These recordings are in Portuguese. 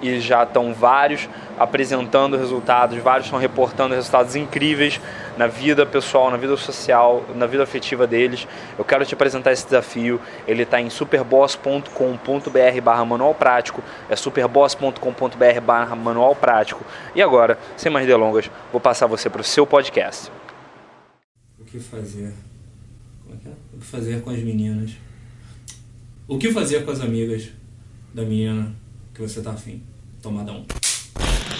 e já estão vários apresentando resultados, vários estão reportando resultados incríveis na vida pessoal, na vida social, na vida afetiva deles. Eu quero te apresentar esse desafio. Ele está em superboss.com.br barra manual prático. É superboss.com.br barra manual prático. E agora, sem mais delongas, vou passar você para o seu podcast. O que fazer? Como é que é? O que fazer com as meninas? O que fazer com as amigas da menina que você tá afim? Tomada um.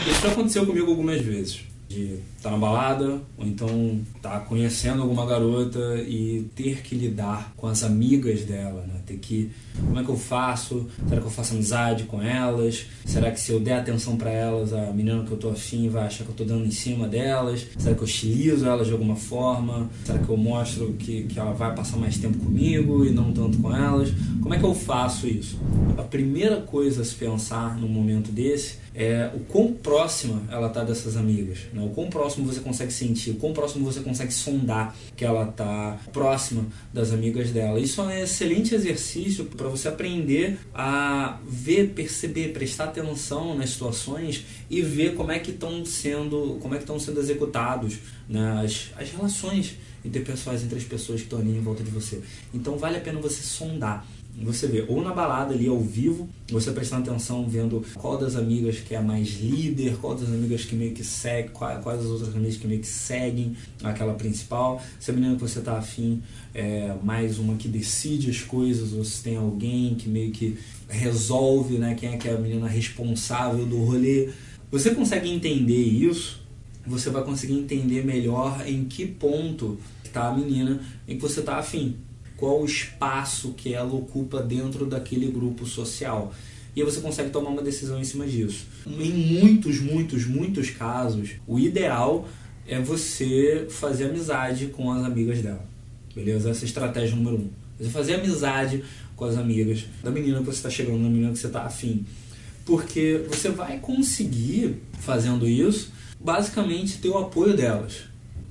Isso aconteceu comigo algumas vezes de estar tá na balada ou então estar tá conhecendo alguma garota e ter que lidar com as amigas dela, né? Ter que como é que eu faço? Será que eu faço amizade com elas? Será que se eu der atenção para elas, a menina que eu tô afim vai achar que eu tô dando em cima delas? Será que eu estilizo elas de alguma forma? Será que eu mostro que, que ela vai passar mais tempo comigo e não tanto com elas? Como é que eu faço isso? A primeira coisa a se pensar num momento desse é o quão próxima ela tá dessas amigas, né? o quão próximo você consegue sentir, o quão próximo você consegue sondar que ela tá próxima das amigas dela. Isso é um excelente exercício para você aprender a ver, perceber, prestar atenção nas situações e ver como é que estão sendo, como é que estão sendo executados né? as, as relações interpessoais entre as pessoas que estão ali em volta de você. Então vale a pena você sondar você vê ou na balada ali ao vivo, você prestando atenção vendo qual das amigas que é a mais líder, qual das amigas que meio que segue, quais, quais as outras amigas que meio que seguem aquela principal. Se a menina que você tá afim é mais uma que decide as coisas, ou se tem alguém que meio que resolve, né? Quem é que é a menina responsável do rolê. Você consegue entender isso, você vai conseguir entender melhor em que ponto está a menina em que você está afim qual o espaço que ela ocupa dentro daquele grupo social. E você consegue tomar uma decisão em cima disso. Em muitos, muitos, muitos casos, o ideal é você fazer amizade com as amigas dela. Beleza? Essa é a estratégia número um. Você fazer amizade com as amigas da menina que você está chegando, da menina que você está afim. Porque você vai conseguir, fazendo isso, basicamente ter o apoio delas.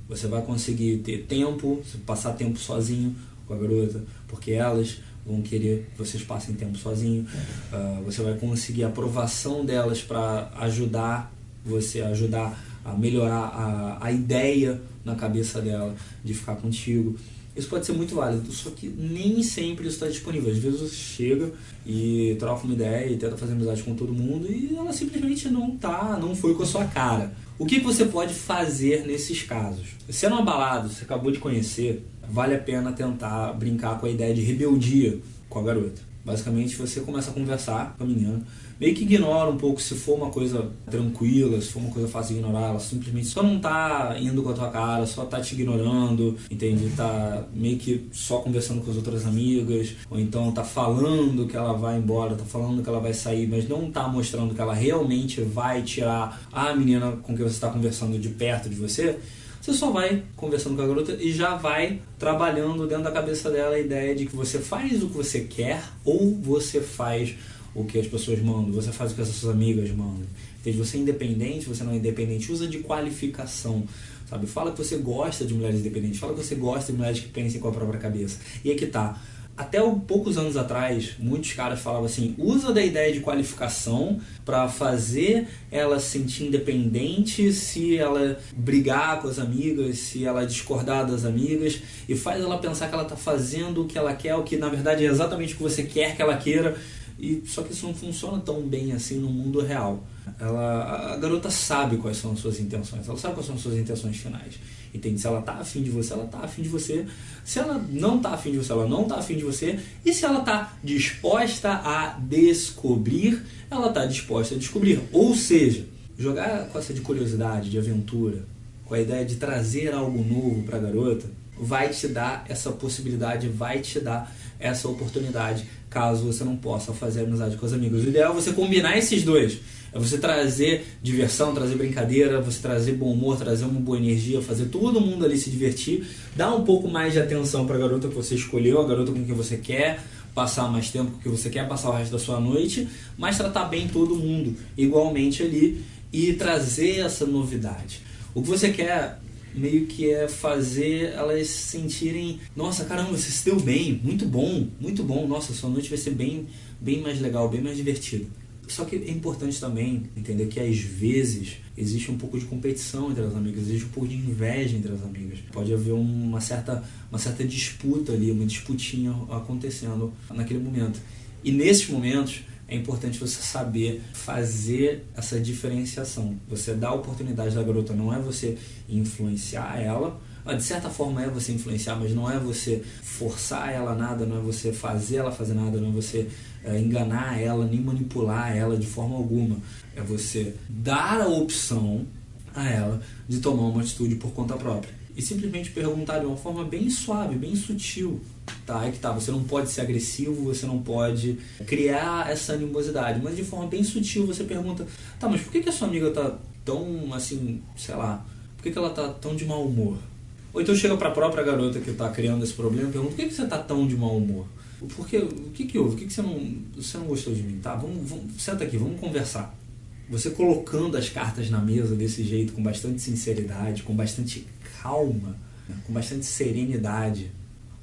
Você vai conseguir ter tempo, passar tempo sozinho, com a garota, porque elas vão querer que vocês passem tempo sozinho. Uh, você vai conseguir a aprovação delas para ajudar você, ajudar a melhorar a, a ideia na cabeça dela de ficar contigo. Isso pode ser muito válido, só que nem sempre isso está disponível. Às vezes você chega e troca uma ideia e tenta fazer amizade com todo mundo e ela simplesmente não tá, não foi com a sua cara. O que, que você pode fazer nesses casos? Se é numa balada, você acabou de conhecer, vale a pena tentar brincar com a ideia de rebeldia com a garota. Basicamente, você começa a conversar com a menina, meio que ignora um pouco se for uma coisa tranquila, se for uma coisa fácil de ignorar, ela simplesmente só não tá indo com a tua cara, só tá te ignorando, entende? Tá meio que só conversando com as outras amigas, ou então tá falando que ela vai embora, tá falando que ela vai sair, mas não tá mostrando que ela realmente vai tirar a menina com que você está conversando de perto de você você só vai conversando com a garota e já vai trabalhando dentro da cabeça dela a ideia de que você faz o que você quer ou você faz o que as pessoas mandam, você faz o que as suas amigas mandam. Entende? Você é independente, você não é independente, usa de qualificação. Sabe? Fala que você gosta de mulheres independentes, fala que você gosta de mulheres que pensem com a própria cabeça. E aí que tá. Até poucos anos atrás, muitos caras falavam assim: usa da ideia de qualificação para fazer ela se sentir independente se ela brigar com as amigas, se ela discordar das amigas, e faz ela pensar que ela está fazendo o que ela quer, o que na verdade é exatamente o que você quer que ela queira. E só que isso não funciona tão bem assim no mundo real. Ela, a garota sabe quais são as suas intenções, ela sabe quais são as suas intenções finais. Entende? Se ela tá afim de você, ela tá afim de você. Se ela não tá afim de você, ela não tá afim de você. E se ela tá disposta a descobrir, ela tá disposta a descobrir. Ou seja, jogar com essa de curiosidade, de aventura, com a ideia de trazer algo novo para a garota, vai te dar essa possibilidade, vai te dar essa oportunidade, caso você não possa fazer amizade com os amigos. O ideal é você combinar esses dois é você trazer diversão, trazer brincadeira, você trazer bom humor, trazer uma boa energia, fazer todo mundo ali se divertir, dar um pouco mais de atenção para a garota que você escolheu, a garota com quem você quer passar mais tempo que você quer passar o resto da sua noite, mas tratar bem todo mundo igualmente ali e trazer essa novidade. O que você quer meio que é fazer elas sentirem, nossa, caramba, você se deu bem, muito bom, muito bom, nossa, sua noite vai ser bem, bem mais legal, bem mais divertida. Só que é importante também entender que às vezes existe um pouco de competição entre as amigas, existe um pouco de inveja entre as amigas. Pode haver uma certa, uma certa disputa ali, uma disputinha acontecendo naquele momento. E nesses momentos é importante você saber fazer essa diferenciação. Você dá a oportunidade da garota, não é você influenciar ela, de certa forma é você influenciar, mas não é você forçar ela nada, não é você fazer ela fazer nada, não é você é, enganar ela, nem manipular ela de forma alguma. É você dar a opção a ela de tomar uma atitude por conta própria. E simplesmente perguntar de uma forma bem suave, bem sutil. Tá, é que tá, você não pode ser agressivo, você não pode criar essa animosidade, mas de forma bem sutil você pergunta, tá, mas por que, que a sua amiga tá tão assim, sei lá, por que, que ela tá tão de mau humor? Ou então chega para a própria garota que está criando esse problema e pergunta: por que, que você está tão de mau humor? Porque, o que, que houve? O que, que você, não, você não gostou de mim? Tá, vamos, vamos, senta aqui, vamos conversar. Você colocando as cartas na mesa desse jeito, com bastante sinceridade, com bastante calma, né, com bastante serenidade,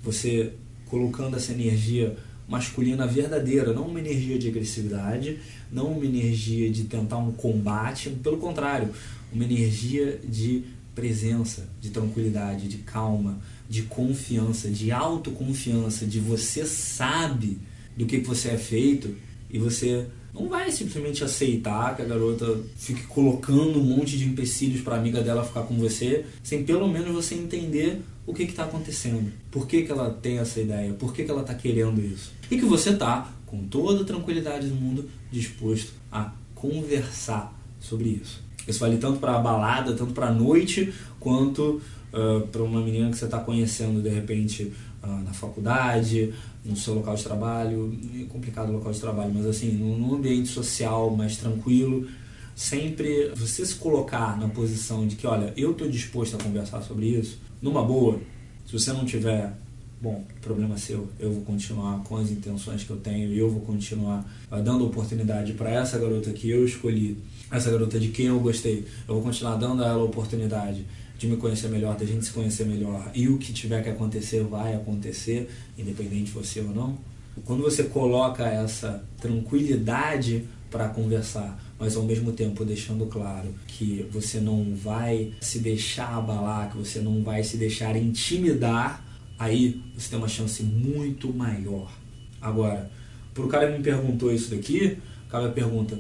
você colocando essa energia masculina verdadeira, não uma energia de agressividade, não uma energia de tentar um combate, pelo contrário, uma energia de presença, de tranquilidade, de calma, de confiança, de autoconfiança, de você sabe do que você é feito e você não vai simplesmente aceitar que a garota fique colocando um monte de empecilhos para a amiga dela ficar com você, sem pelo menos você entender o que está acontecendo, por que, que ela tem essa ideia, por que, que ela está querendo isso. E que você está, com toda a tranquilidade do mundo, disposto a conversar sobre isso. Isso vale tanto para a balada, tanto para a noite, quanto uh, para uma menina que você está conhecendo de repente uh, na faculdade, no seu local de trabalho. É complicado o local de trabalho, mas assim, num ambiente social mais tranquilo. Sempre você se colocar na posição de que, olha, eu estou disposto a conversar sobre isso, numa boa. Se você não tiver bom, problema seu, eu vou continuar com as intenções que eu tenho e eu vou continuar uh, dando oportunidade para essa garota que eu escolhi essa garota de quem eu gostei. Eu vou continuar dando a ela a oportunidade de me conhecer melhor, da gente se conhecer melhor. E o que tiver que acontecer vai acontecer, independente de você ou não. Quando você coloca essa tranquilidade para conversar, mas ao mesmo tempo deixando claro que você não vai se deixar abalar, que você não vai se deixar intimidar, aí você tem uma chance muito maior. Agora, pro cara que me perguntou isso daqui, o cara pergunta: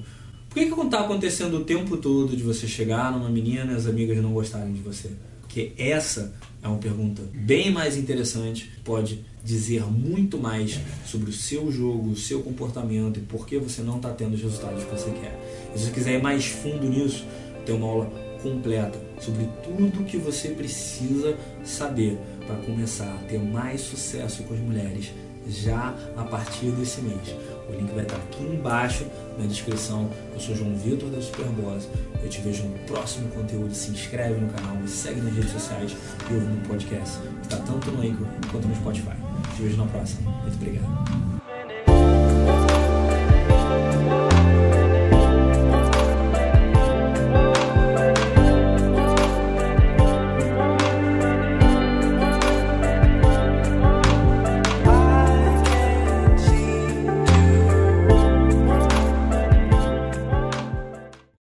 por que, que está acontecendo o tempo todo de você chegar numa menina e as amigas não gostarem de você? Porque essa é uma pergunta bem mais interessante, pode dizer muito mais sobre o seu jogo, o seu comportamento e por que você não está tendo os resultados que você quer. E se você quiser ir mais fundo nisso, tem uma aula completa sobre tudo que você precisa saber para começar a ter mais sucesso com as mulheres já a partir desse mês. O link vai estar aqui embaixo na descrição. Eu sou João Vitor da Superboss. Eu te vejo no próximo conteúdo. Se inscreve no canal, me segue nas redes sociais e ouve no podcast. Está tanto no Anchor quanto no Spotify. Te vejo na próxima. Muito obrigado.